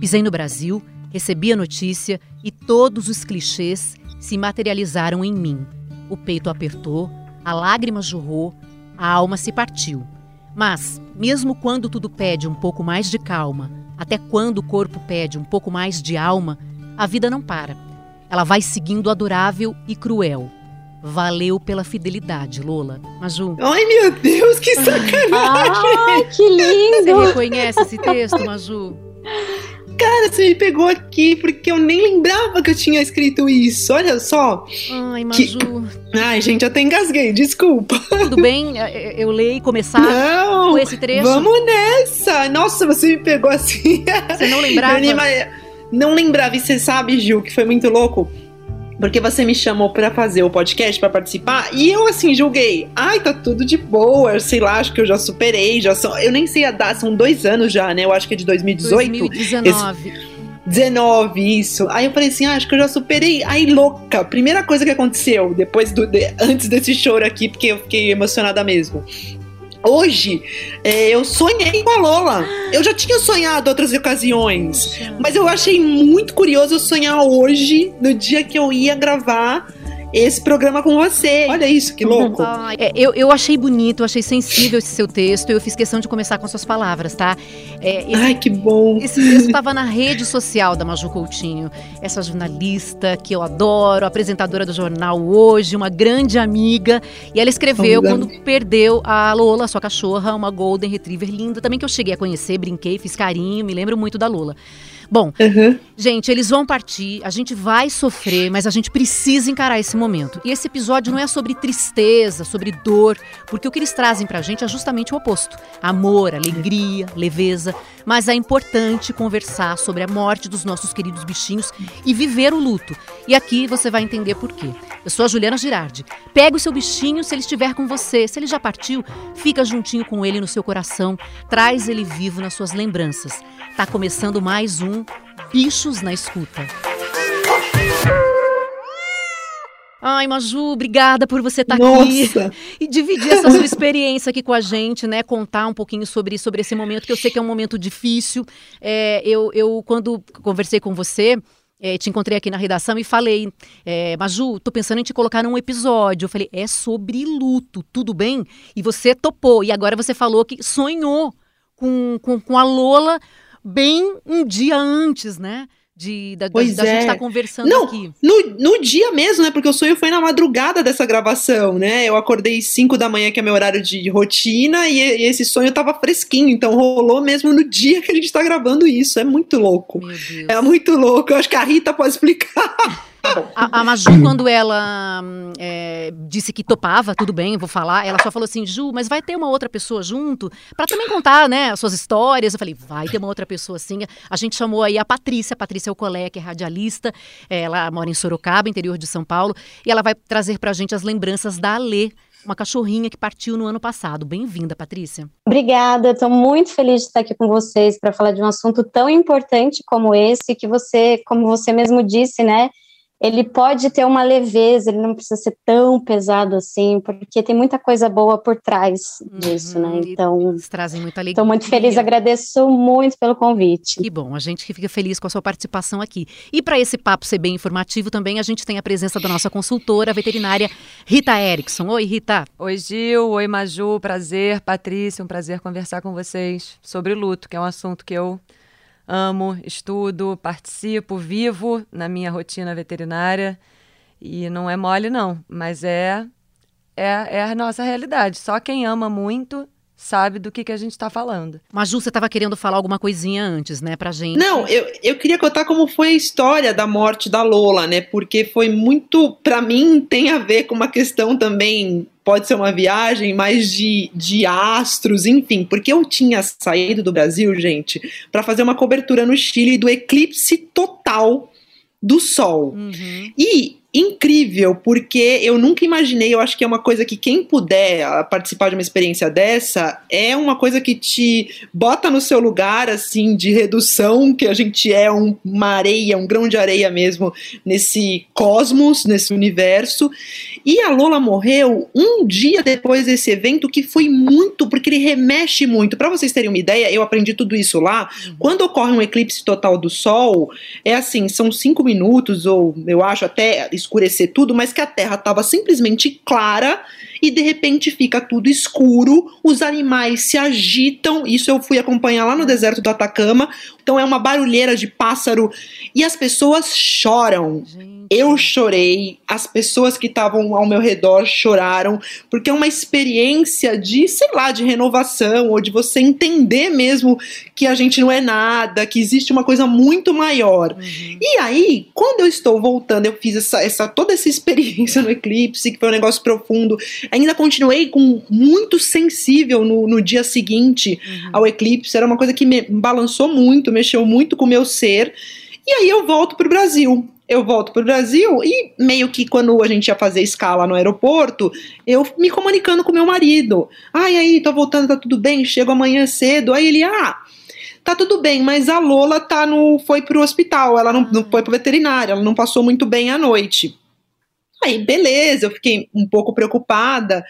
Pisei no Brasil, recebi a notícia e todos os clichês se materializaram em mim. O peito apertou, a lágrima jorrou, a alma se partiu. Mas, mesmo quando tudo pede um pouco mais de calma, até quando o corpo pede um pouco mais de alma, a vida não para. Ela vai seguindo adorável e cruel. Valeu pela fidelidade, Lola. Maju. Ai, meu Deus, que sacanagem! Ai, que lindo! Você reconhece esse texto, Maju? Cara, você me pegou aqui porque eu nem lembrava que eu tinha escrito isso. Olha só. Ai, Maju. Que... Ai, gente, eu até engasguei, desculpa. Tudo bem? Eu leio e começar não, com esse trecho? Vamos nessa! Nossa, você me pegou assim. Você não lembrava? Não lembrava, e você sabe, Gil, que foi muito louco porque você me chamou para fazer o podcast, para participar, e eu assim julguei, ai, tá tudo de boa, sei lá, acho que eu já superei, já são, eu nem sei a data, são dois anos já, né? Eu acho que é de 2018. 2019. Esse, 19, isso. Aí eu falei assim, ah, acho que eu já superei. Aí, louca, primeira coisa que aconteceu, depois do, de, antes desse choro aqui, porque eu fiquei emocionada mesmo. Hoje, é, eu sonhei com a Lola. Eu já tinha sonhado outras ocasiões, mas eu achei muito curioso sonhar hoje, no dia que eu ia gravar esse programa com você. Olha isso, que louco. é, eu, eu achei bonito, achei sensível esse seu texto. Eu fiz questão de começar com suas palavras, tá? É, esse, Ai, que bom. Esse texto estava na rede social da Maju Coutinho. Essa jornalista que eu adoro, apresentadora do jornal Hoje, uma grande amiga. E ela escreveu quando perdeu a Lola, sua cachorra, uma Golden Retriever linda, também que eu cheguei a conhecer, brinquei, fiz carinho, me lembro muito da Lola. Bom, uhum. gente, eles vão partir, a gente vai sofrer, mas a gente precisa encarar esse momento. E esse episódio não é sobre tristeza, sobre dor, porque o que eles trazem pra gente é justamente o oposto: amor, alegria, leveza. Mas é importante conversar sobre a morte dos nossos queridos bichinhos e viver o luto. E aqui você vai entender por quê. Eu sou a Juliana Girardi. Pega o seu bichinho se ele estiver com você. Se ele já partiu, fica juntinho com ele no seu coração. Traz ele vivo nas suas lembranças. Tá começando mais um Bichos na Escuta. Ai, Maju, obrigada por você estar tá aqui e dividir essa sua experiência aqui com a gente, né? Contar um pouquinho sobre, sobre esse momento, que eu sei que é um momento difícil. É, eu, eu, quando conversei com você, é, te encontrei aqui na redação e falei, é, Maju, tô pensando em te colocar num episódio. Eu falei, é sobre luto, tudo bem? E você topou. E agora você falou que sonhou com, com, com a Lola bem um dia antes, né? De, da, pois da, da é. gente estar tá conversando Não, aqui. No, no dia mesmo, né? Porque o sonho foi na madrugada dessa gravação, né? Eu acordei 5 da manhã, que é meu horário de rotina, e, e, esse sonho tava fresquinho, então rolou mesmo no dia que a gente tá gravando isso. É muito louco. É muito louco. Eu acho que a Rita pode explicar. A, a Maju, quando ela é, disse que topava, tudo bem, vou falar, ela só falou assim, Ju, mas vai ter uma outra pessoa junto para também contar, né, as suas histórias. Eu falei, vai ter uma outra pessoa sim. A gente chamou aí a Patrícia, a Patrícia é o colega, que é radialista, ela mora em Sorocaba, interior de São Paulo, e ela vai trazer pra gente as lembranças da Alê, uma cachorrinha que partiu no ano passado. Bem-vinda, Patrícia. Obrigada, estou muito feliz de estar aqui com vocês para falar de um assunto tão importante como esse, que você, como você mesmo disse, né, ele pode ter uma leveza, ele não precisa ser tão pesado assim, porque tem muita coisa boa por trás disso, né? uhum, né? Então, eles trazem muita alegria. Estou muito feliz, agradeço muito pelo convite. Que bom, a gente que fica feliz com a sua participação aqui. E para esse papo ser bem informativo também, a gente tem a presença da nossa consultora veterinária Rita Erickson. Oi, Rita. Oi, Gil. Oi, Maju. Prazer. Patrícia, um prazer conversar com vocês sobre luto, que é um assunto que eu amo, estudo, participo, vivo na minha rotina veterinária. E não é mole, não, mas é, é, é a nossa realidade. Só quem ama muito sabe do que, que a gente está falando. Mas Ju, você estava querendo falar alguma coisinha antes, né, pra gente? Não, eu, eu queria contar como foi a história da morte da Lola, né, porque foi muito, para mim, tem a ver com uma questão também, pode ser uma viagem, mais de, de astros, enfim, porque eu tinha saído do Brasil, gente, para fazer uma cobertura no Chile do eclipse total do Sol. Uhum. E incrível, porque eu nunca imaginei, eu acho que é uma coisa que quem puder ah, participar de uma experiência dessa, é uma coisa que te bota no seu lugar, assim, de redução, que a gente é um, uma areia, um grão de areia mesmo, nesse cosmos, nesse universo, E a Lola morreu um dia depois desse evento, que foi muito, porque ele remexe muito. Para vocês terem uma ideia, eu aprendi tudo isso lá. Uhum. Quando ocorre um eclipse total do Sol, é assim, são cinco minutos, ou eu acho até escurecer tudo, mas que a Terra estava simplesmente clara e de repente fica tudo escuro, os animais se agitam. Isso eu fui acompanhar lá no deserto do Atacama. Então é uma barulheira de pássaro e as pessoas choram. Gente. Eu chorei, as pessoas que estavam ao meu redor choraram, porque é uma experiência de, sei lá, de renovação ou de você entender mesmo que a gente não é nada, que existe uma coisa muito maior. Uhum. E aí, quando eu estou voltando, eu fiz essa, essa toda essa experiência no eclipse, que foi um negócio profundo ainda continuei com muito sensível no, no dia seguinte uhum. ao eclipse. Era uma coisa que me balançou muito, mexeu muito com o meu ser. E aí eu volto para o Brasil. Eu volto para o Brasil e meio que quando a gente ia fazer escala no aeroporto, eu me comunicando com meu marido. Ai, aí, tô voltando, tá tudo bem? Chego amanhã cedo. Aí ele, ah, tá tudo bem, mas a Lola tá no, foi pro hospital, ela não, não foi pro veterinário, ela não passou muito bem a noite. Aí, beleza, eu fiquei um pouco preocupada,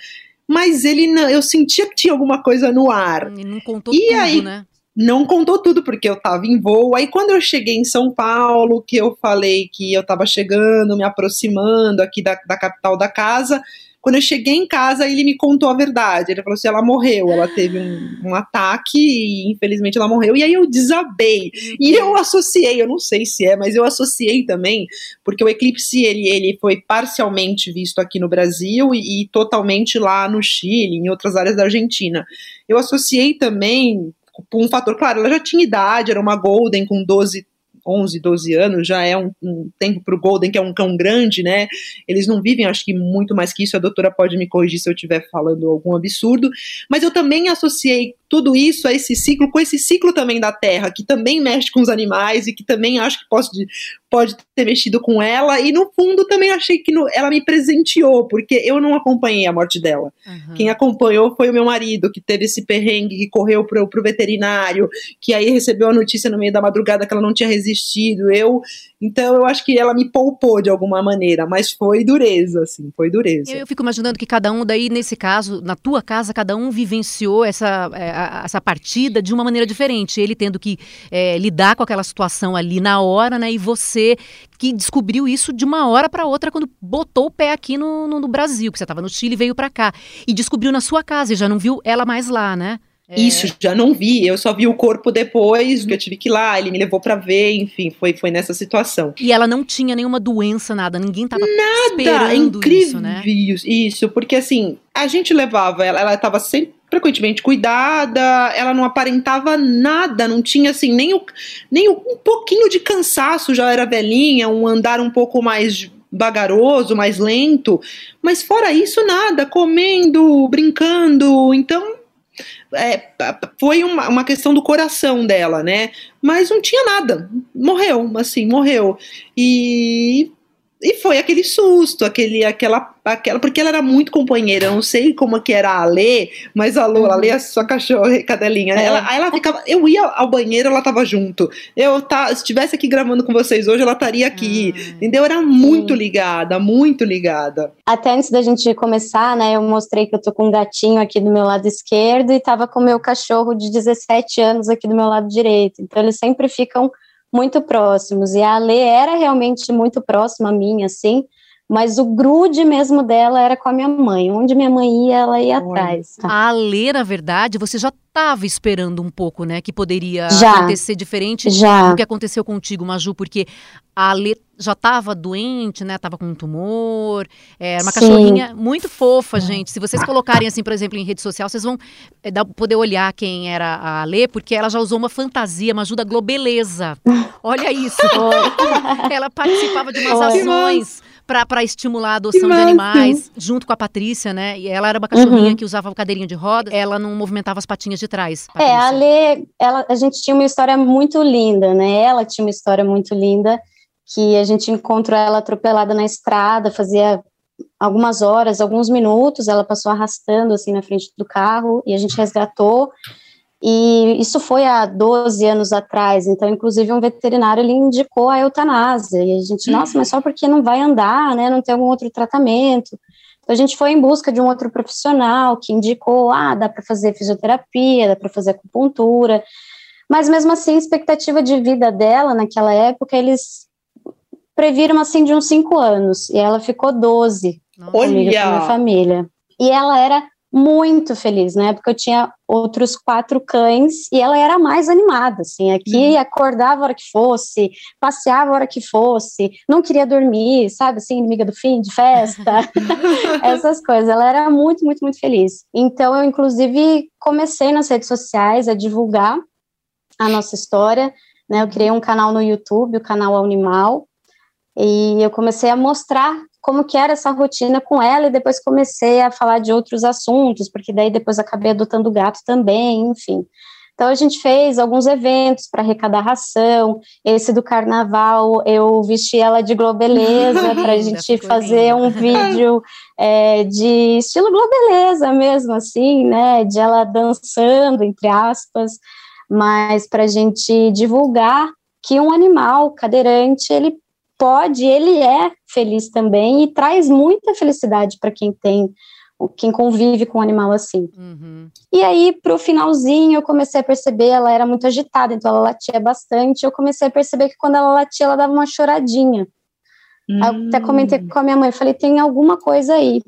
mas ele não, eu sentia que tinha alguma coisa no ar. E não contou e tudo, aí, né? Não contou tudo, porque eu tava em voo. Aí, quando eu cheguei em São Paulo, que eu falei que eu tava chegando, me aproximando aqui da, da capital da casa, quando eu cheguei em casa, ele me contou a verdade. Ele falou assim: ela morreu, ela teve um, um ataque e infelizmente ela morreu. E aí eu desabei. E eu associei, eu não sei se é, mas eu associei também, porque o eclipse ele, ele foi parcialmente visto aqui no Brasil e, e totalmente lá no Chile, em outras áreas da Argentina. Eu associei também um fator, claro, ela já tinha idade, era uma Golden com 12 11, 12 anos, já é um, um tempo para o Golden, que é um cão grande, né? Eles não vivem, acho que muito mais que isso. A doutora pode me corrigir se eu estiver falando algum absurdo. Mas eu também associei tudo isso a esse ciclo, com esse ciclo também da Terra, que também mexe com os animais e que também acho que pode, pode ter mexido com ela. E no fundo também achei que no, ela me presenteou, porque eu não acompanhei a morte dela. Uhum. Quem acompanhou foi o meu marido, que teve esse perrengue, que correu pro, pro veterinário, que aí recebeu a notícia no meio da madrugada que ela não tinha resistido. Eu, então eu acho que ela me poupou de alguma maneira, mas foi dureza, assim, foi dureza. Eu, eu fico imaginando que cada um daí, nesse caso, na tua casa, cada um vivenciou essa. É, essa partida de uma maneira diferente. Ele tendo que é, lidar com aquela situação ali na hora, né? E você que descobriu isso de uma hora para outra quando botou o pé aqui no, no, no Brasil, que você estava no Chile e veio para cá. E descobriu na sua casa e já não viu ela mais lá, né? É. Isso, já não vi, eu só vi o corpo depois, que eu tive que ir lá, ele me levou para ver, enfim, foi, foi nessa situação. E ela não tinha nenhuma doença, nada, ninguém tava nada, é incrível isso, né? Isso, porque assim, a gente levava ela, ela tava sempre frequentemente cuidada, ela não aparentava nada, não tinha assim nem, o, nem o, um pouquinho de cansaço, já era velhinha, um andar um pouco mais vagaroso, mais lento, mas fora isso nada, comendo, brincando, então é, foi uma, uma questão do coração dela, né? Mas não tinha nada, morreu, assim, morreu. E e foi aquele susto, aquele, aquela, aquela, porque ela era muito companheira. Eu não sei como que era a Lê, mas a Lô, a Lê é a sua cachorra, cadelinha. É. Ela, ela ficava, eu ia ao banheiro, ela tava junto. Eu tá, se estivesse aqui gravando com vocês hoje, ela estaria aqui. Hum. Entendeu? Era muito Sim. ligada, muito ligada. Até antes da gente começar, né, eu mostrei que eu tô com um gatinho aqui do meu lado esquerdo e tava com o meu cachorro de 17 anos aqui do meu lado direito. Então eles sempre ficam muito próximos. E a Lê era realmente muito próxima a mim, assim, mas o grude mesmo dela era com a minha mãe. Onde minha mãe ia, ela ia atrás. Tá? A Lê, na verdade, você já estava esperando um pouco, né? Que poderia já, acontecer diferente já. do que aconteceu contigo, Maju, porque a Lê já estava doente, né? Tava com um tumor. Era uma Sim. cachorrinha muito fofa, gente. Se vocês colocarem, assim, por exemplo, em rede social, vocês vão é, dar, poder olhar quem era a Lê, porque ela já usou uma fantasia, uma ajuda globeleza. Olha isso. ela participava de umas ações para estimular a adoção de animais, junto com a Patrícia, né? E ela era uma cachorrinha uhum. que usava cadeirinha de roda, ela não movimentava as patinhas de trás. Patrícia. É, a Lê, ela, a gente tinha uma história muito linda, né? Ela tinha uma história muito linda, que a gente encontrou ela atropelada na estrada, fazia algumas horas, alguns minutos, ela passou arrastando assim na frente do carro e a gente resgatou. E isso foi há 12 anos atrás, então, inclusive, um veterinário ele indicou a eutanásia. E a gente, nossa, mas só porque não vai andar, né? Não tem algum outro tratamento. Então, a gente foi em busca de um outro profissional que indicou, ah, dá para fazer fisioterapia, dá para fazer acupuntura, mas mesmo assim, a expectativa de vida dela naquela época, eles previram assim de uns cinco anos, e ela ficou 12 Olha. comigo com a minha família. E ela era muito feliz, né? Porque eu tinha outros quatro cães e ela era mais animada, assim. Aqui uhum. acordava a hora que fosse, passeava a hora que fosse, não queria dormir, sabe? Assim, inimiga do fim, de festa, essas coisas. Ela era muito, muito, muito feliz. Então, eu, inclusive, comecei nas redes sociais a divulgar a nossa história, né? Eu criei um canal no YouTube, o canal Animal, e eu comecei a mostrar como que era essa rotina com ela e depois comecei a falar de outros assuntos, porque daí depois acabei adotando o gato também, enfim. Então a gente fez alguns eventos para arrecadar ração. Esse do carnaval eu vesti ela de globeleza para a gente fazer um vídeo é, de estilo globeleza mesmo, assim, né? De ela dançando entre aspas, mas para a gente divulgar que um animal cadeirante ele pode, ele é feliz também e traz muita felicidade para quem tem, quem convive com um animal assim. Uhum. E aí, para o finalzinho, eu comecei a perceber, ela era muito agitada, então ela latia bastante. Eu comecei a perceber que quando ela latia, ela dava uma choradinha. Uhum. eu até comentei com a minha mãe, falei, tem alguma coisa aí.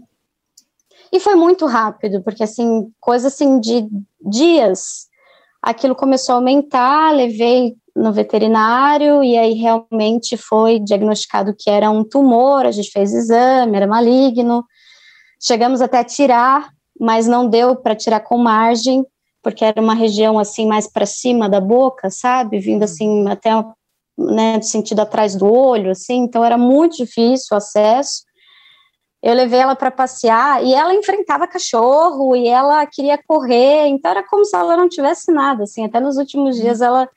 E foi muito rápido, porque assim, coisa assim de dias, aquilo começou a aumentar, levei no veterinário e aí realmente foi diagnosticado que era um tumor, a gente fez exame, era maligno. Chegamos até a tirar, mas não deu para tirar com margem, porque era uma região assim mais para cima da boca, sabe? Vindo assim uhum. até né, sentido atrás do olho, assim, então era muito difícil o acesso. Eu levei ela para passear e ela enfrentava cachorro e ela queria correr, então era como se ela não tivesse nada, assim, até nos últimos uhum. dias ela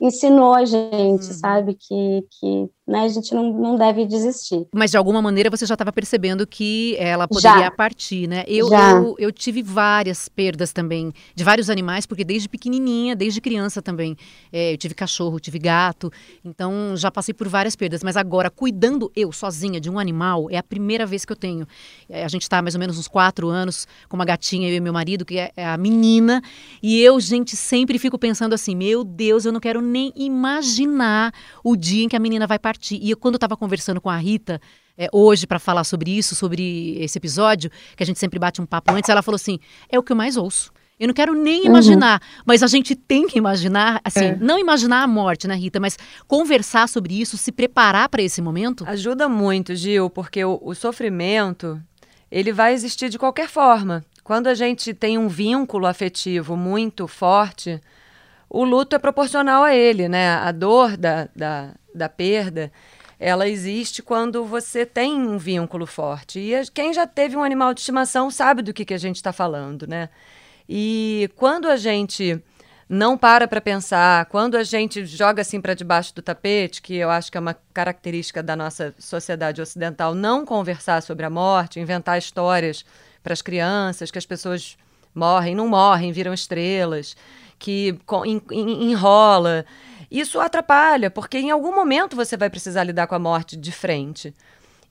ensinou a gente, uhum. sabe, que, que né, a gente não, não deve desistir. Mas de alguma maneira você já estava percebendo que ela poderia já. partir, né? Eu, eu, eu, tive várias perdas também de vários animais, porque desde pequenininha, desde criança também, é, eu tive cachorro, tive gato, então já passei por várias perdas. Mas agora, cuidando eu sozinha de um animal, é a primeira vez que eu tenho. É, a gente está mais ou menos uns quatro anos com uma gatinha, eu e meu marido, que é, é a menina, e eu, gente, sempre fico pensando assim, meu Deus, eu não quero nem imaginar o dia em que a menina vai partir parte. E eu, quando eu estava conversando com a Rita é, hoje para falar sobre isso, sobre esse episódio, que a gente sempre bate um papo antes, ela falou assim: é o que eu mais ouço. Eu não quero nem uhum. imaginar, uhum. mas a gente tem que imaginar, assim, é. não imaginar a morte, né, Rita, mas conversar sobre isso, se preparar para esse momento. Ajuda muito, Gil, porque o, o sofrimento, ele vai existir de qualquer forma. Quando a gente tem um vínculo afetivo muito forte, o luto é proporcional a ele, né? A dor da, da, da perda, ela existe quando você tem um vínculo forte. E quem já teve um animal de estimação sabe do que, que a gente está falando, né? E quando a gente não para para pensar, quando a gente joga assim para debaixo do tapete, que eu acho que é uma característica da nossa sociedade ocidental, não conversar sobre a morte, inventar histórias para as crianças, que as pessoas morrem, não morrem, viram estrelas que enrola. Isso atrapalha, porque em algum momento você vai precisar lidar com a morte de frente.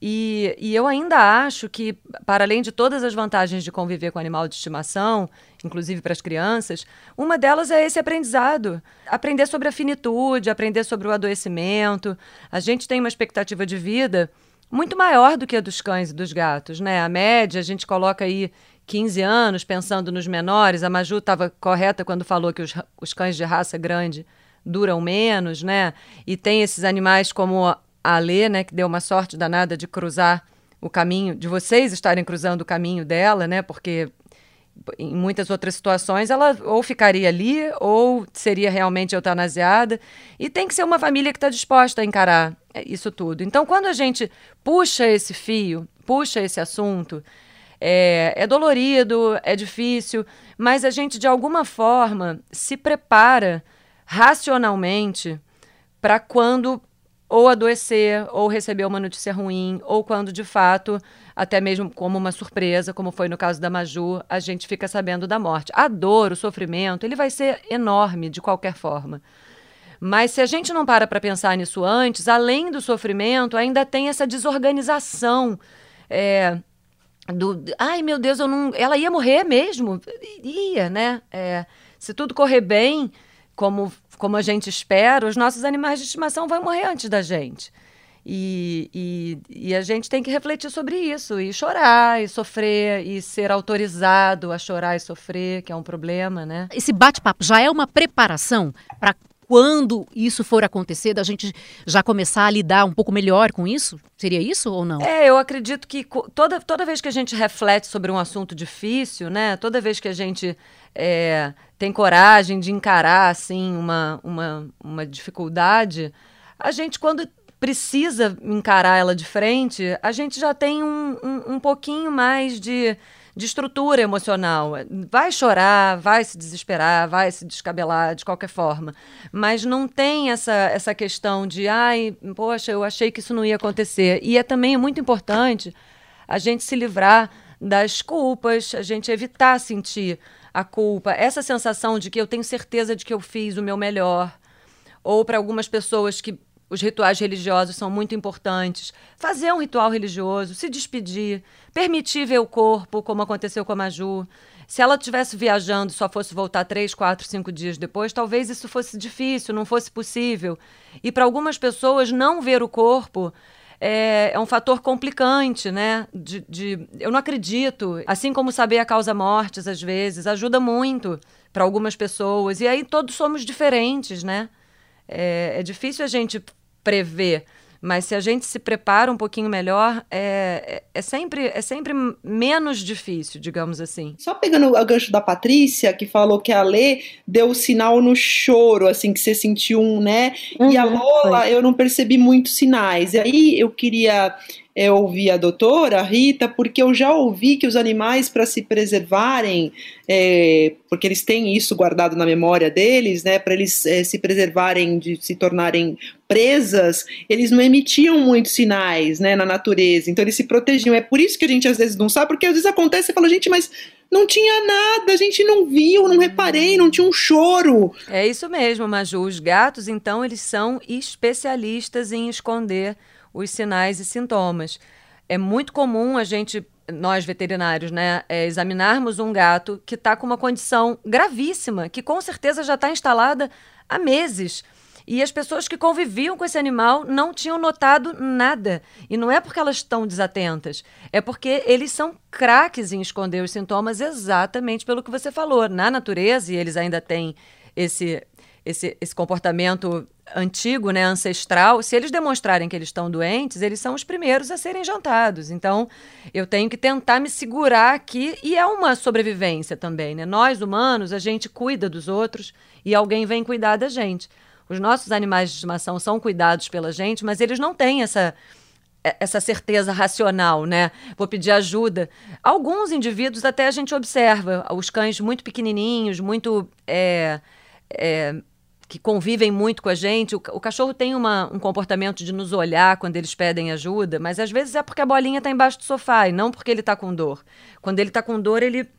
E, e, eu ainda acho que, para além de todas as vantagens de conviver com animal de estimação, inclusive para as crianças, uma delas é esse aprendizado. Aprender sobre a finitude, aprender sobre o adoecimento. A gente tem uma expectativa de vida muito maior do que a dos cães e dos gatos, né? A média, a gente coloca aí 15 anos, pensando nos menores. A Maju estava correta quando falou que os, os cães de raça grande duram menos, né? E tem esses animais como a Alê, né, que deu uma sorte danada de cruzar o caminho, de vocês estarem cruzando o caminho dela, né? Porque em muitas outras situações ela ou ficaria ali ou seria realmente eutanasiada. E tem que ser uma família que está disposta a encarar isso tudo. Então, quando a gente puxa esse fio, puxa esse assunto é, é dolorido, é difícil, mas a gente de alguma forma se prepara racionalmente para quando ou adoecer, ou receber uma notícia ruim, ou quando de fato, até mesmo como uma surpresa, como foi no caso da Maju, a gente fica sabendo da morte. A dor, o sofrimento, ele vai ser enorme de qualquer forma. Mas se a gente não para para pensar nisso antes, além do sofrimento, ainda tem essa desorganização é, do, ai meu Deus, eu não, ela ia morrer mesmo, ia, né? É, se tudo correr bem, como como a gente espera, os nossos animais de estimação vão morrer antes da gente. E, e, e, a gente tem que refletir sobre isso, e chorar, e sofrer, e ser autorizado a chorar e sofrer, que é um problema, né? Esse bate-papo já é uma preparação para quando isso for acontecer, da gente já começar a lidar um pouco melhor com isso? Seria isso ou não? É, eu acredito que toda, toda vez que a gente reflete sobre um assunto difícil, né? Toda vez que a gente é, tem coragem de encarar assim uma, uma, uma dificuldade, a gente quando precisa encarar ela de frente, a gente já tem um, um, um pouquinho mais de, de estrutura emocional. Vai chorar, vai se desesperar, vai se descabelar de qualquer forma. Mas não tem essa, essa questão de, ai, poxa, eu achei que isso não ia acontecer. E é também muito importante a gente se livrar das culpas, a gente evitar sentir a culpa, essa sensação de que eu tenho certeza de que eu fiz o meu melhor. Ou para algumas pessoas que os rituais religiosos são muito importantes. Fazer um ritual religioso, se despedir, permitir ver o corpo, como aconteceu com a Maju. Se ela estivesse viajando só fosse voltar três, quatro, cinco dias depois, talvez isso fosse difícil, não fosse possível. E para algumas pessoas, não ver o corpo é, é um fator complicante, né? De, de, eu não acredito. Assim como saber a causa mortes, às vezes, ajuda muito para algumas pessoas. E aí todos somos diferentes, né? É, é difícil a gente prever mas se a gente se prepara um pouquinho melhor, é, é, é, sempre, é sempre menos difícil, digamos assim. Só pegando o gancho da Patrícia, que falou que a Lê deu o sinal no choro, assim, que você sentiu um, né? Uhum, e a uhum, Lola, foi. eu não percebi muitos sinais. E aí eu queria é, ouvir a doutora Rita, porque eu já ouvi que os animais, para se preservarem, é, porque eles têm isso guardado na memória deles, né, para eles é, se preservarem de se tornarem presas, eles não emitiam muitos sinais né, na natureza, então eles se protegiam. É por isso que a gente às vezes não sabe, porque às vezes acontece e fala, gente, mas não tinha nada, a gente não viu, não reparei, não tinha um choro. É isso mesmo, Maju. Os gatos, então, eles são especialistas em esconder os sinais e sintomas. É muito comum a gente, nós veterinários, né, é, examinarmos um gato que está com uma condição gravíssima, que com certeza já está instalada há meses. E as pessoas que conviviam com esse animal não tinham notado nada. E não é porque elas estão desatentas, é porque eles são craques em esconder os sintomas exatamente pelo que você falou. Na natureza, e eles ainda têm esse, esse, esse comportamento antigo, né, ancestral, se eles demonstrarem que eles estão doentes, eles são os primeiros a serem jantados. Então, eu tenho que tentar me segurar aqui e é uma sobrevivência também, né? Nós humanos, a gente cuida dos outros e alguém vem cuidar da gente. Os nossos animais de estimação são cuidados pela gente, mas eles não têm essa essa certeza racional, né? Vou pedir ajuda. Alguns indivíduos até a gente observa, os cães muito pequenininhos, muito é, é, que convivem muito com a gente. O, o cachorro tem uma, um comportamento de nos olhar quando eles pedem ajuda, mas às vezes é porque a bolinha está embaixo do sofá e não porque ele está com dor. Quando ele está com dor, ele,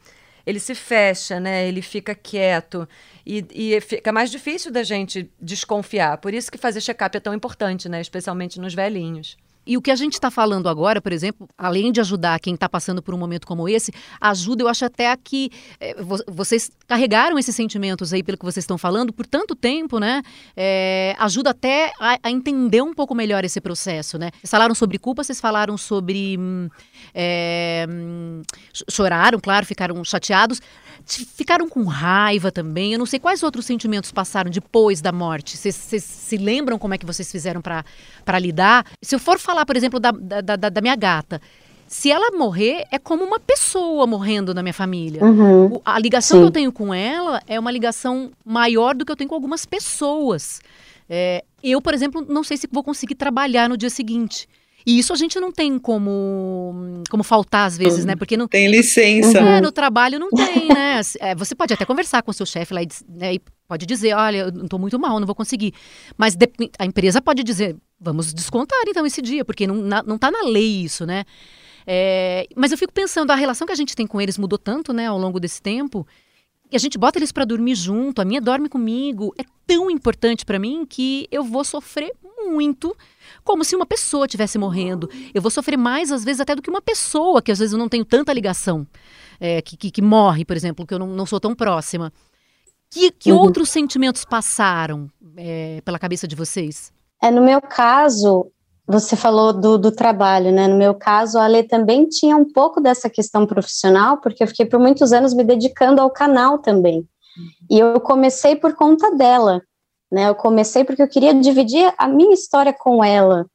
ele se fecha, né? Ele fica quieto. E, e fica mais difícil da gente desconfiar. Por isso que fazer check-up é tão importante, né? Especialmente nos velhinhos. E o que a gente está falando agora, por exemplo, além de ajudar quem está passando por um momento como esse, ajuda, eu acho até a que é, vocês carregaram esses sentimentos aí, pelo que vocês estão falando, por tanto tempo, né? É, ajuda até a, a, entender um pouco melhor esse processo, né? Vocês falaram sobre culpa, vocês falaram sobre. Hum, é, hum, choraram, claro, ficaram chateados ficaram com raiva também. Eu não sei quais outros sentimentos passaram depois da morte. Vocês se lembram como é que vocês fizeram para lidar? Se eu for falar, por exemplo, da, da, da, da minha gata, se ela morrer, é como uma pessoa morrendo na minha família. Uhum. A ligação Sim. que eu tenho com ela é uma ligação maior do que eu tenho com algumas pessoas. É, eu, por exemplo, não sei se vou conseguir trabalhar no dia seguinte. E isso a gente não tem como, como faltar às vezes, né? Porque não tem licença. É, no trabalho não tem, né? É, você pode até conversar com o seu chefe lá e, né, e pode dizer, olha, eu não estou muito mal, não vou conseguir. Mas a empresa pode dizer, vamos descontar então esse dia, porque não, na, não tá na lei isso, né? É, mas eu fico pensando, a relação que a gente tem com eles mudou tanto, né, ao longo desse tempo, E a gente bota eles para dormir junto, a minha dorme comigo. É tão importante para mim que eu vou sofrer muito, como se uma pessoa estivesse morrendo. Eu vou sofrer mais, às vezes, até do que uma pessoa, que às vezes eu não tenho tanta ligação, é, que, que, que, morre, por exemplo, que eu não, não sou tão próxima. Que, que uhum. outros sentimentos passaram é, pela cabeça de vocês? É, no meu caso, você falou do, do, trabalho, né? No meu caso, a Ale também tinha um pouco dessa questão profissional, porque eu fiquei por muitos anos me dedicando ao canal também. E eu comecei por conta dela, né? Eu comecei porque eu queria dividir a minha história com ela.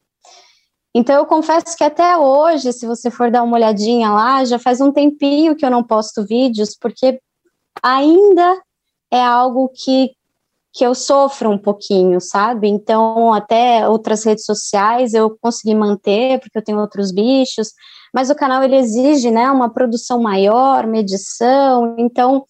Então, eu confesso que até hoje, se você for dar uma olhadinha lá, já faz um tempinho que eu não posto vídeos, porque ainda é algo que que eu sofro um pouquinho, sabe? Então, até outras redes sociais eu consegui manter, porque eu tenho outros bichos, mas o canal ele exige, né, uma produção maior, medição, então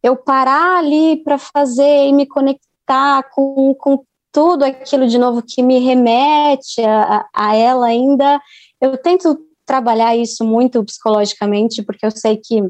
eu parar ali para fazer e me conectar com, com tudo aquilo de novo que me remete a, a ela ainda, eu tento trabalhar isso muito psicologicamente, porque eu sei que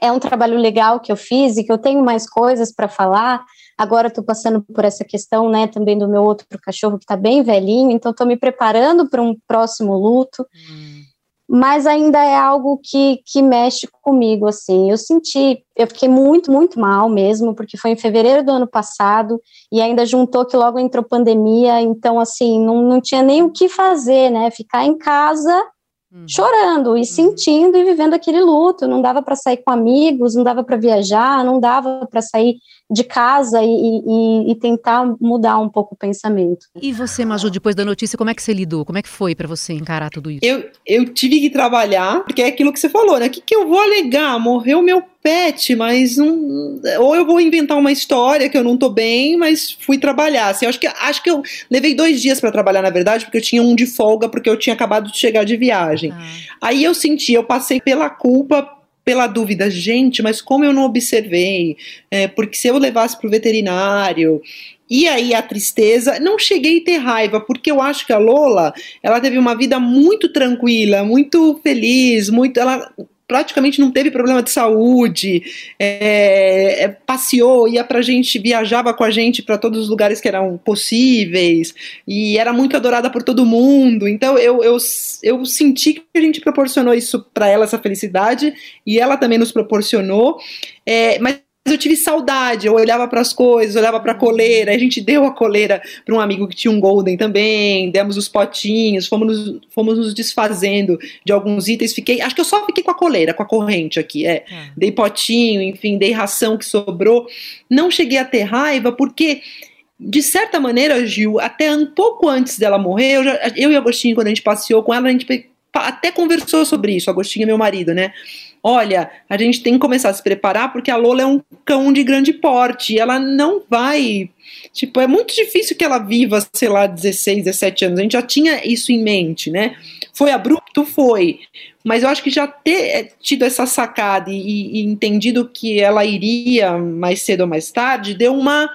é um trabalho legal que eu fiz e que eu tenho mais coisas para falar, Agora estou passando por essa questão, né, também do meu outro cachorro que está bem velhinho, então estou me preparando para um próximo luto. Hum. Mas ainda é algo que, que mexe comigo, assim. Eu senti, eu fiquei muito, muito mal mesmo, porque foi em fevereiro do ano passado e ainda juntou que logo entrou pandemia, então, assim, não, não tinha nem o que fazer, né? Ficar em casa Uhum. chorando e uhum. sentindo e vivendo aquele luto. Não dava para sair com amigos, não dava para viajar, não dava para sair de casa e, e, e, tentar mudar um pouco o pensamento. E você, Maju, depois da notícia, como é que você lidou? Como é que foi para você encarar tudo isso? Eu, eu tive que trabalhar, porque é aquilo que você falou, né? O que, que eu vou alegar? Morreu meu pet, mas não. Ou eu vou inventar uma história que eu não tô bem, mas fui trabalhar. Assim, acho que acho que eu levei dois dias para trabalhar, na verdade, porque eu tinha um de folga, porque eu tinha acabado de chegar de viagem. Ah. Aí eu senti, eu passei pela culpa pela dúvida, gente, mas como eu não observei? É, porque se eu levasse para o veterinário, e aí a tristeza, não cheguei a ter raiva, porque eu acho que a Lola, ela teve uma vida muito tranquila, muito feliz, muito, ela praticamente não teve problema de saúde, é, é, passeou, ia pra gente, viajava com a gente para todos os lugares que eram possíveis, e era muito adorada por todo mundo. Então eu, eu, eu senti que a gente proporcionou isso para ela, essa felicidade, e ela também nos proporcionou. É, mas eu tive saudade, eu olhava para as coisas, olhava para a coleira, a gente deu a coleira para um amigo que tinha um Golden também, demos os potinhos, fomos nos, fomos nos desfazendo de alguns itens, fiquei, acho que eu só fiquei com a coleira, com a corrente aqui, é, é. dei potinho, enfim, dei ração que sobrou, não cheguei a ter raiva, porque de certa maneira, Gil, até um pouco antes dela morrer, eu, já, eu e Agostinho, quando a gente passeou com ela, a gente até conversou sobre isso, Agostinho é meu marido, né? Olha, a gente tem que começar a se preparar porque a Lola é um cão de grande porte ela não vai. Tipo, é muito difícil que ela viva, sei lá, 16, 17 anos. A gente já tinha isso em mente, né? Foi abrupto? Foi. Mas eu acho que já ter é, tido essa sacada e, e entendido que ela iria mais cedo ou mais tarde, deu uma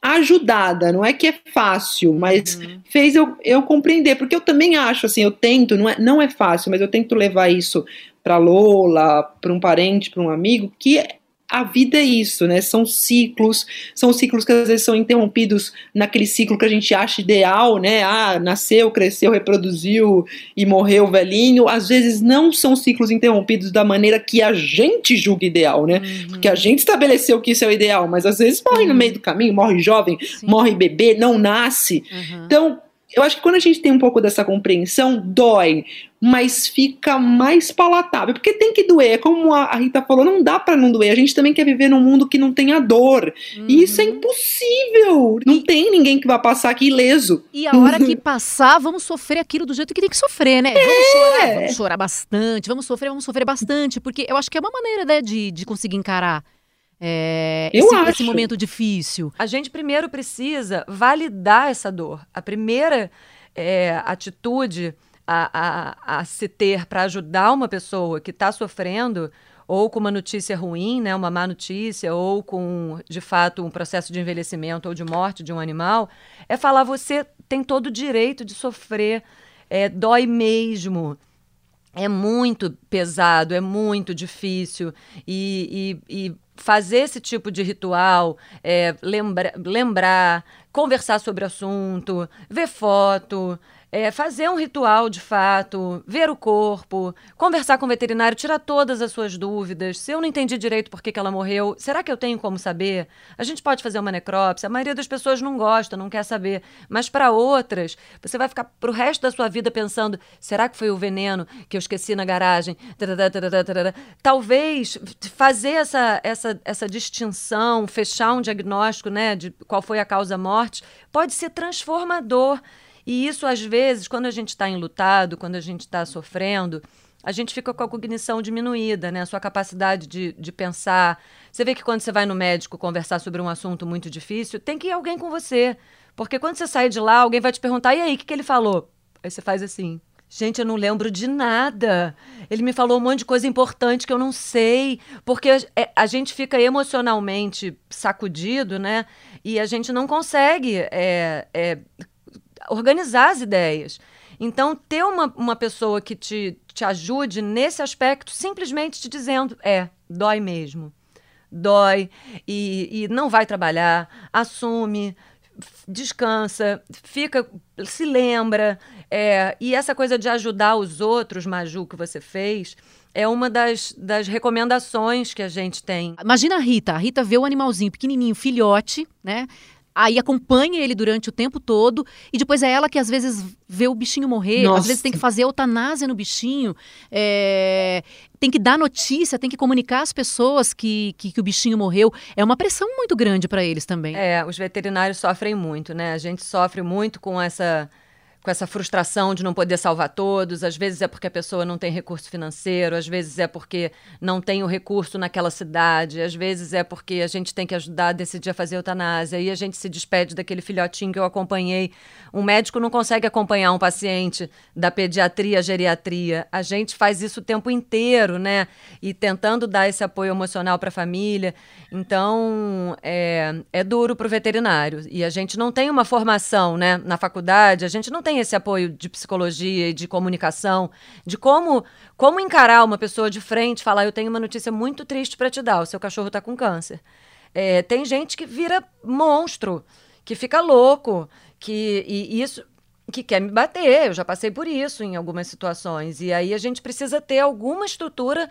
ajudada, não é que é fácil, mas uhum. fez eu, eu compreender, porque eu também acho assim, eu tento, não é, não é fácil, mas eu tento levar isso para Lola, para um parente, para um amigo, que a vida é isso, né? São ciclos, são ciclos que às vezes são interrompidos naquele ciclo que a gente acha ideal, né? Ah, nasceu, cresceu, reproduziu e morreu velhinho. Às vezes não são ciclos interrompidos da maneira que a gente julga ideal, né? Uhum. Porque a gente estabeleceu que isso é o ideal, mas às vezes morre uhum. no meio do caminho, morre jovem, Sim. morre bebê, não nasce. Uhum. Então, eu acho que quando a gente tem um pouco dessa compreensão, dói, mas fica mais palatável, porque tem que doer, é como a Rita falou, não dá para não doer, a gente também quer viver num mundo que não tenha dor, uhum. e isso é uhum. impossível, não tem ninguém que vai passar aqui ileso. E a hora que passar, vamos sofrer aquilo do jeito que tem que sofrer, né? É. Vamos chorar, vamos chorar bastante, vamos sofrer, vamos sofrer bastante, porque eu acho que é uma maneira, né, de, de conseguir encarar é, Eu esse, esse momento difícil. A gente primeiro precisa validar essa dor. A primeira é, atitude a, a, a se ter para ajudar uma pessoa que está sofrendo ou com uma notícia ruim, né, uma má notícia, ou com, de fato, um processo de envelhecimento ou de morte de um animal, é falar você tem todo o direito de sofrer, é, dói mesmo, é muito pesado, é muito difícil, e, e, e fazer esse tipo de ritual, é, lembra, lembrar, conversar sobre o assunto, ver foto, é, fazer um ritual de fato, ver o corpo, conversar com o veterinário, tirar todas as suas dúvidas. Se eu não entendi direito por que, que ela morreu, será que eu tenho como saber? A gente pode fazer uma necrópsia. A maioria das pessoas não gosta, não quer saber. Mas para outras, você vai ficar pro resto da sua vida pensando: será que foi o veneno que eu esqueci na garagem? Talvez fazer essa, essa, essa distinção, fechar um diagnóstico né, de qual foi a causa-morte, pode ser transformador. E isso, às vezes, quando a gente está enlutado, quando a gente está sofrendo, a gente fica com a cognição diminuída, né? A sua capacidade de, de pensar. Você vê que quando você vai no médico conversar sobre um assunto muito difícil, tem que ir alguém com você. Porque quando você sai de lá, alguém vai te perguntar: e aí, o que, que ele falou? Aí você faz assim. Gente, eu não lembro de nada. Ele me falou um monte de coisa importante que eu não sei. Porque a, é, a gente fica emocionalmente sacudido, né? E a gente não consegue é, é, organizar as ideias. Então, ter uma, uma pessoa que te, te ajude nesse aspecto, simplesmente te dizendo: é, dói mesmo. Dói e, e não vai trabalhar, assume, descansa, fica, se lembra. É, e essa coisa de ajudar os outros, Maju, que você fez, é uma das, das recomendações que a gente tem. Imagina a Rita. A Rita vê o animalzinho pequenininho, filhote, né? Aí acompanha ele durante o tempo todo e depois é ela que às vezes vê o bichinho morrer, Nossa. às vezes tem que fazer eutanásia no bichinho, é, tem que dar notícia, tem que comunicar às pessoas que, que, que o bichinho morreu. É uma pressão muito grande para eles também. É, os veterinários sofrem muito, né? A gente sofre muito com essa com essa frustração de não poder salvar todos. Às vezes é porque a pessoa não tem recurso financeiro, às vezes é porque não tem o recurso naquela cidade, às vezes é porque a gente tem que ajudar a decidir a fazer eutanásia e a gente se despede daquele filhotinho que eu acompanhei. Um médico não consegue acompanhar um paciente da pediatria à geriatria. A gente faz isso o tempo inteiro, né? E tentando dar esse apoio emocional para a família. Então, é, é duro para o veterinário. E a gente não tem uma formação, né? Na faculdade, a gente não tem esse apoio de psicologia e de comunicação, de como, como encarar uma pessoa de frente, falar: eu tenho uma notícia muito triste para te dar, o seu cachorro está com câncer. É, tem gente que vira monstro, que fica louco, que e isso que quer me bater. Eu já passei por isso em algumas situações. E aí a gente precisa ter alguma estrutura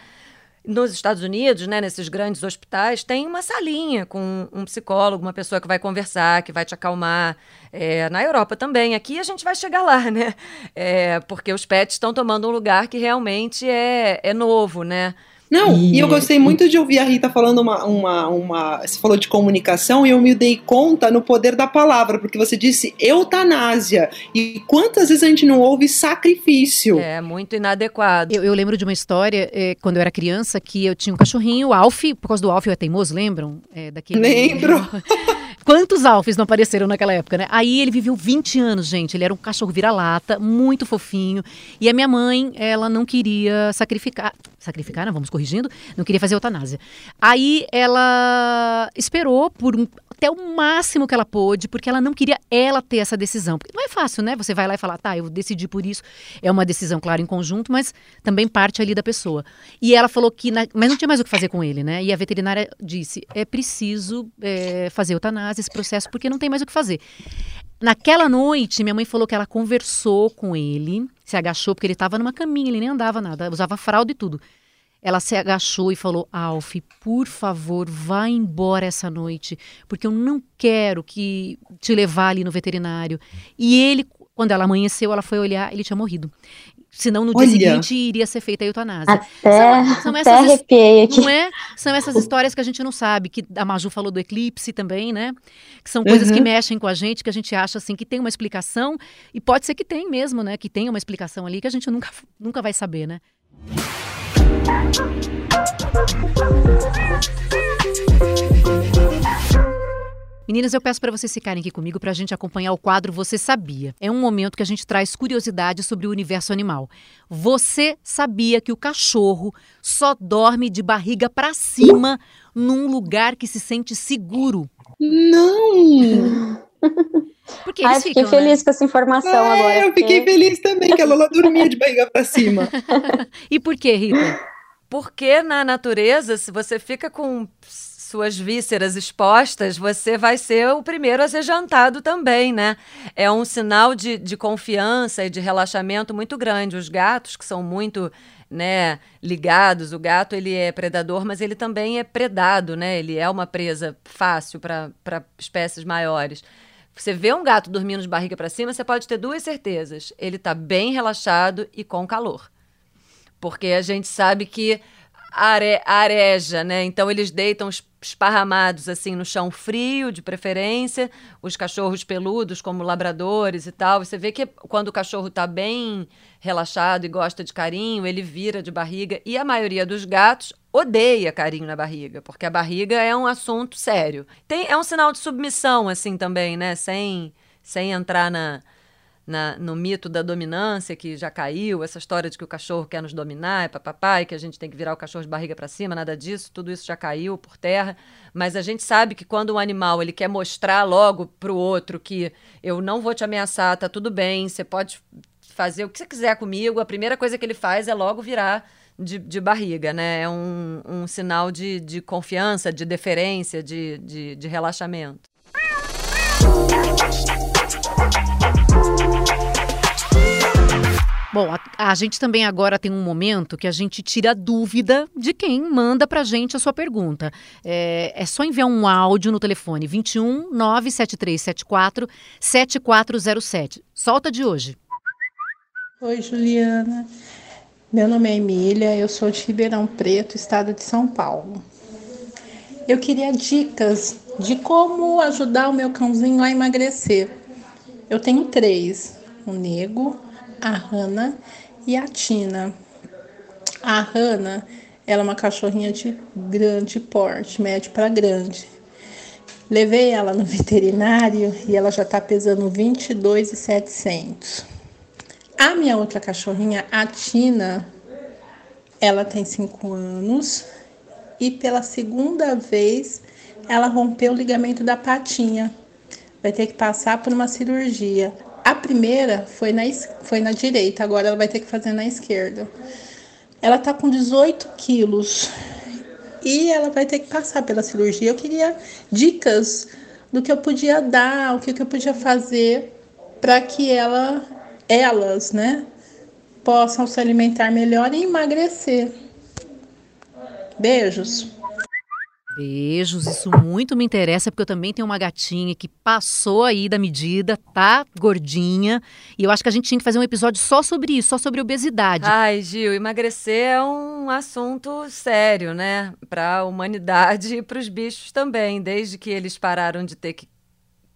nos Estados Unidos, né, nesses grandes hospitais, tem uma salinha com um psicólogo, uma pessoa que vai conversar, que vai te acalmar. É, na Europa também. Aqui a gente vai chegar lá, né? É, porque os pets estão tomando um lugar que realmente é, é novo, né? Não, e... e... eu gostei muito de ouvir a Rita falando uma, uma, uma. Você falou de comunicação e eu me dei conta no poder da palavra, porque você disse eutanásia. E quantas vezes a gente não ouve sacrifício? É, muito inadequado. Eu, eu lembro de uma história, é, quando eu era criança, que eu tinha um cachorrinho, o Alf, por causa do Alf eu é teimoso, lembram? É, daquele... Lembro! Quantos Alfes não apareceram naquela época, né? Aí ele viveu 20 anos, gente. Ele era um cachorro vira-lata, muito fofinho. E a minha mãe, ela não queria sacrificar. Sacrificar, não, vamos corrigindo. Não queria fazer eutanásia. Aí ela esperou por um, até o máximo que ela pôde, porque ela não queria ela ter essa decisão. Porque não é fácil, né? Você vai lá e falar, tá, eu decidi por isso. É uma decisão, claro, em conjunto, mas também parte ali da pessoa. E ela falou que. Na... Mas não tinha mais o que fazer com ele, né? E a veterinária disse: é preciso é, fazer eutanásia esse processo porque não tem mais o que fazer. Naquela noite, minha mãe falou que ela conversou com ele, se agachou, porque ele estava numa caminha, ele nem andava nada, usava fralda e tudo. Ela se agachou e falou: Alf, por favor, vá embora essa noite, porque eu não quero que te levar ali no veterinário. E ele, quando ela amanheceu, ela foi olhar, ele tinha morrido. Senão no Olha. dia seguinte iria ser feita a eutanásia. Até, são, são até essas, aqui. Não é? São essas histórias que a gente não sabe, que a Maju falou do eclipse também, né? Que são coisas uhum. que mexem com a gente, que a gente acha assim que tem uma explicação, e pode ser que tem mesmo, né? Que tem uma explicação ali que a gente nunca, nunca vai saber, né? Meninas, eu peço para vocês ficarem aqui comigo para a gente acompanhar o quadro Você Sabia. É um momento que a gente traz curiosidade sobre o universo animal. Você sabia que o cachorro só dorme de barriga para cima num lugar que se sente seguro? Não! Porque Ai, fiquei ficam, feliz né? com essa informação é, agora. Eu fiquei porque... feliz também que a Lola dormia de barriga para cima. e por que, Rita? Porque na natureza, se você fica com suas vísceras expostas, você vai ser o primeiro a ser jantado também, né? É um sinal de, de confiança e de relaxamento muito grande. Os gatos, que são muito né, ligados, o gato ele é predador, mas ele também é predado, né? Ele é uma presa fácil para espécies maiores. Você vê um gato dormindo de barriga para cima, você pode ter duas certezas. Ele está bem relaxado e com calor. Porque a gente sabe que are, areja, né? Então eles deitam esparramados assim no chão frio, de preferência, os cachorros peludos, como labradores e tal. Você vê que quando o cachorro está bem relaxado e gosta de carinho, ele vira de barriga. E a maioria dos gatos odeia carinho na barriga, porque a barriga é um assunto sério. Tem, é um sinal de submissão, assim, também, né? Sem, sem entrar na, na, no mito da dominância que já caiu, essa história de que o cachorro quer nos dominar, é papapá, e que a gente tem que virar o cachorro de barriga para cima, nada disso, tudo isso já caiu por terra. Mas a gente sabe que quando um animal ele quer mostrar logo para o outro que eu não vou te ameaçar, tá tudo bem, você pode fazer o que você quiser comigo, a primeira coisa que ele faz é logo virar de, de barriga, né? É um, um sinal de, de confiança, de deferência, de, de, de relaxamento. Bom, a, a, gente também agora tem um momento que a gente tira a dúvida de quem manda pra gente a sua pergunta. É, é só enviar um áudio no telefone 21 97374 7407. Solta de hoje. Oi, Juliana. Meu nome é Emília, eu sou de Ribeirão Preto, estado de São Paulo. Eu queria dicas de como ajudar o meu cãozinho a emagrecer. Eu tenho três: o Nego, a Hanna e a Tina. A Hanna, ela é uma cachorrinha de grande porte, médio para grande. Levei ela no veterinário e ela já está pesando 22,700. A minha outra cachorrinha, a Tina, ela tem 5 anos e pela segunda vez ela rompeu o ligamento da patinha. Vai ter que passar por uma cirurgia. A primeira foi na, foi na direita, agora ela vai ter que fazer na esquerda. Ela tá com 18 quilos e ela vai ter que passar pela cirurgia. Eu queria dicas do que eu podia dar, o que eu podia fazer para que ela, elas, né, possam se alimentar melhor e emagrecer. Beijos. Beijos, isso muito me interessa, porque eu também tenho uma gatinha que passou aí da medida, tá gordinha, e eu acho que a gente tinha que fazer um episódio só sobre isso, só sobre obesidade. Ai, Gil, emagrecer é um assunto sério, né? Para a humanidade e para os bichos também. Desde que eles pararam de ter que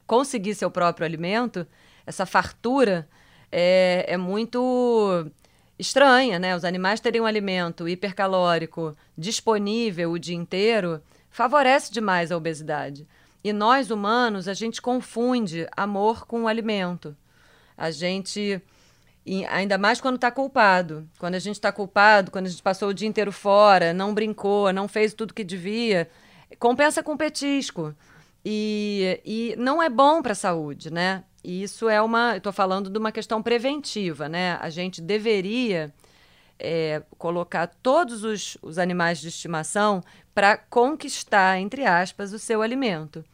conseguir seu próprio alimento, essa fartura é, é muito estranha, né? Os animais terem um alimento hipercalórico disponível o dia inteiro favorece demais a obesidade. E nós, humanos, a gente confunde amor com alimento. A gente, ainda mais quando está culpado. Quando a gente está culpado, quando a gente passou o dia inteiro fora, não brincou, não fez tudo que devia, compensa com petisco. E, e não é bom para a saúde, né? E isso é uma. Estou falando de uma questão preventiva, né? A gente deveria é, colocar todos os, os animais de estimação para conquistar, entre aspas, o seu alimento.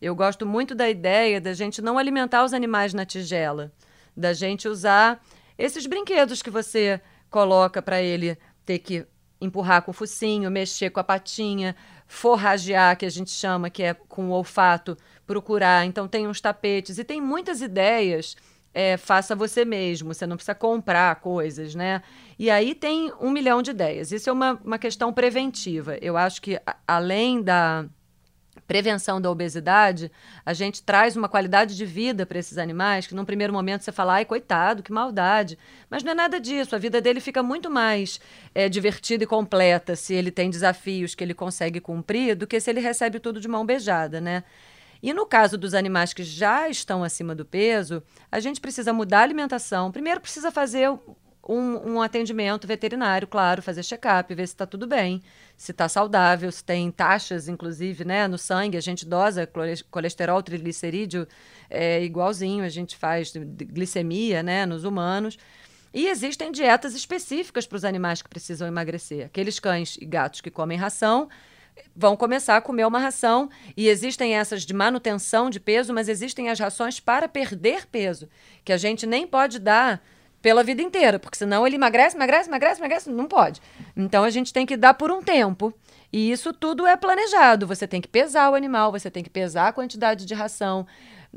Eu gosto muito da ideia da gente não alimentar os animais na tigela, da gente usar esses brinquedos que você coloca para ele ter que empurrar com o focinho, mexer com a patinha, forragear, que a gente chama, que é com o olfato, procurar. Então tem uns tapetes e tem muitas ideias é, faça você mesmo, você não precisa comprar coisas, né? E aí tem um milhão de ideias. Isso é uma, uma questão preventiva. Eu acho que, a, além da prevenção da obesidade, a gente traz uma qualidade de vida para esses animais que, num primeiro momento, você fala, ai, coitado, que maldade. Mas não é nada disso. A vida dele fica muito mais é, divertida e completa se ele tem desafios que ele consegue cumprir do que se ele recebe tudo de mão beijada, né? E no caso dos animais que já estão acima do peso, a gente precisa mudar a alimentação. Primeiro, precisa fazer um, um atendimento veterinário, claro, fazer check-up, ver se está tudo bem, se está saudável, se tem taxas, inclusive, né, no sangue. A gente dosa colesterol, triglicerídeo é, igualzinho, a gente faz glicemia né, nos humanos. E existem dietas específicas para os animais que precisam emagrecer. Aqueles cães e gatos que comem ração vão começar a comer uma ração e existem essas de manutenção de peso, mas existem as rações para perder peso, que a gente nem pode dar pela vida inteira, porque senão ele emagrece, emagrece, emagrece, emagrece, não pode. Então a gente tem que dar por um tempo. E isso tudo é planejado. Você tem que pesar o animal, você tem que pesar a quantidade de ração.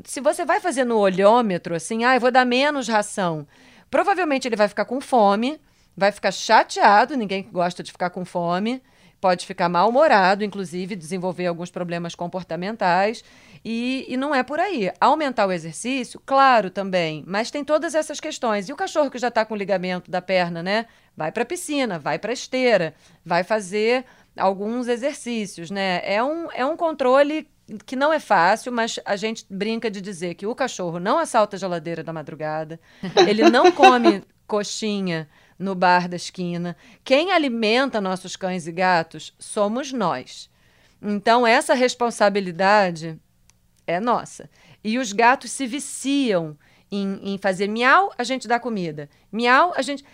Se você vai fazer no olhômetro, assim, ah, eu vou dar menos ração, provavelmente ele vai ficar com fome, vai ficar chateado, ninguém gosta de ficar com fome pode ficar mal-humorado, inclusive desenvolver alguns problemas comportamentais. E, e não é por aí. Aumentar o exercício, claro também, mas tem todas essas questões. E o cachorro que já está com ligamento da perna, né? Vai para a piscina, vai para a esteira, vai fazer alguns exercícios, né? É um, é um controle que não é fácil, mas a gente brinca de dizer que o cachorro não assalta a geladeira da madrugada, ele não come coxinha no bar da esquina. Quem alimenta nossos cães e gatos somos nós. Então, essa responsabilidade é nossa. E os gatos se viciam em, em fazer miau, a gente dá comida. Miau, a gente.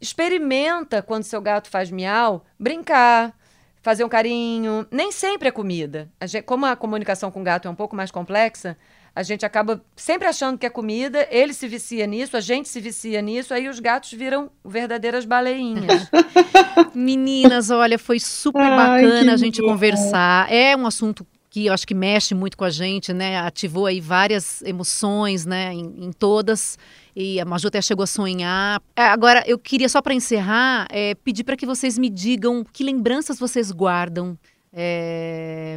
Experimenta quando seu gato faz miau, brincar, fazer um carinho. Nem sempre é comida. A gente, como a comunicação com o gato é um pouco mais complexa, a gente acaba sempre achando que é comida, ele se vicia nisso, a gente se vicia nisso, aí os gatos viram verdadeiras baleinhas. Meninas, olha, foi super Ai, bacana a gente conversar. É um assunto que eu acho que mexe muito com a gente, né? Ativou aí várias emoções, né? Em, em todas. E a Maju até chegou a sonhar. É, agora, eu queria só para encerrar é, pedir para que vocês me digam que lembranças vocês guardam é,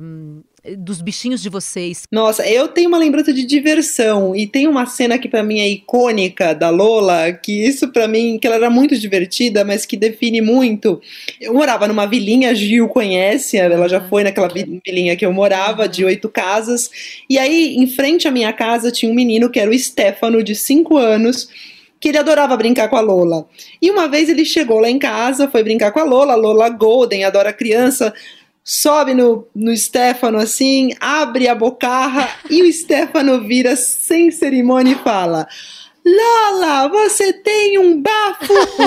dos bichinhos de vocês? Nossa, eu tenho uma lembrança de diversão e tem uma cena que para mim é icônica da Lola, que isso para mim, que ela era muito divertida, mas que define muito. Eu morava numa vilinha, Gil conhece, ela já foi naquela vilinha que eu morava, de oito casas, e aí em frente à minha casa tinha um menino que era o Stefano, de cinco anos, que ele adorava brincar com a Lola. E uma vez ele chegou lá em casa, foi brincar com a Lola, a Lola Golden, adora criança, sobe no, no Stefano assim, abre a bocarra e o Stefano vira sem cerimônia e fala: Lola, você tem um bafo horrível!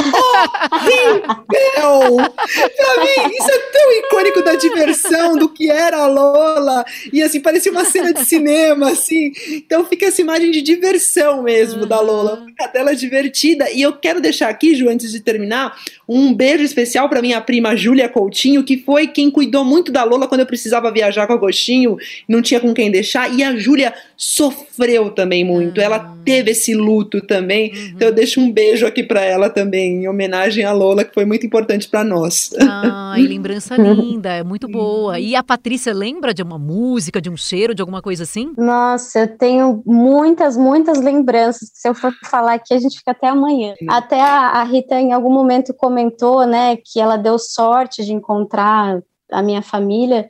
pra mim, isso é tão icônico da diversão, do que era a Lola. E assim, parecia uma cena de cinema, assim. Então fica essa imagem de diversão mesmo uhum. da Lola. Uma cadela divertida. E eu quero deixar aqui, Ju, antes de terminar, um beijo especial para minha prima Júlia Coutinho, que foi quem cuidou muito da Lola quando eu precisava viajar com a Agostinho, não tinha com quem deixar. E a Júlia sofreu também muito. Ela teve esse luto também. Uhum. Então eu deixo um beijo aqui para ela também, em homenagem à Lola, que foi muito importante para nós. Ai, lembrança linda, é muito boa. E a Patrícia lembra de uma música, de um cheiro, de alguma coisa assim? Nossa, eu tenho muitas, muitas lembranças. Se eu for falar aqui, a gente fica até amanhã. Até a, a Rita, em algum momento, comentou, né, que ela deu sorte de encontrar a minha família.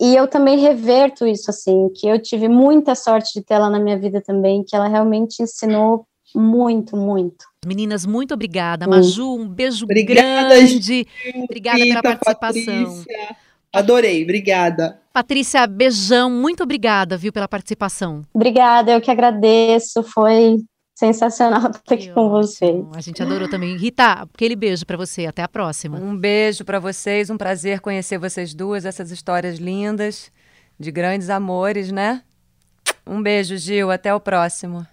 E eu também reverto isso, assim, que eu tive muita sorte de ter ela na minha vida também, que ela realmente ensinou muito, muito. Meninas, muito obrigada. Maju, um beijo obrigada, grande. Obrigada pela participação. Patrícia. Adorei, obrigada. Patrícia, beijão, muito obrigada, viu, pela participação. Obrigada, eu que agradeço, foi sensacional estar aqui com vocês. A gente adorou também. Rita, aquele beijo para você. Até a próxima. Um beijo para vocês. Um prazer conhecer vocês duas, essas histórias lindas de grandes amores, né? Um beijo, Gil. Até o próximo.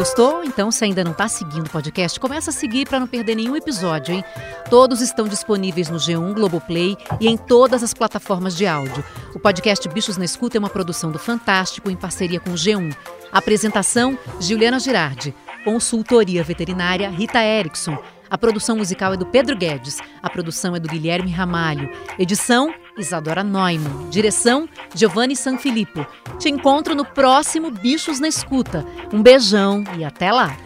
Gostou? Então, se ainda não está seguindo o podcast, começa a seguir para não perder nenhum episódio, hein? Todos estão disponíveis no G1 Globoplay e em todas as plataformas de áudio. O podcast Bichos na Escuta é uma produção do Fantástico em parceria com o G1. Apresentação: Juliana Girardi. Consultoria veterinária: Rita Erickson. A produção musical é do Pedro Guedes. A produção é do Guilherme Ramalho. Edição: Isadora Neumann. Direção: Giovanni Sanfilippo. Te encontro no próximo Bichos na Escuta. Um beijão e até lá!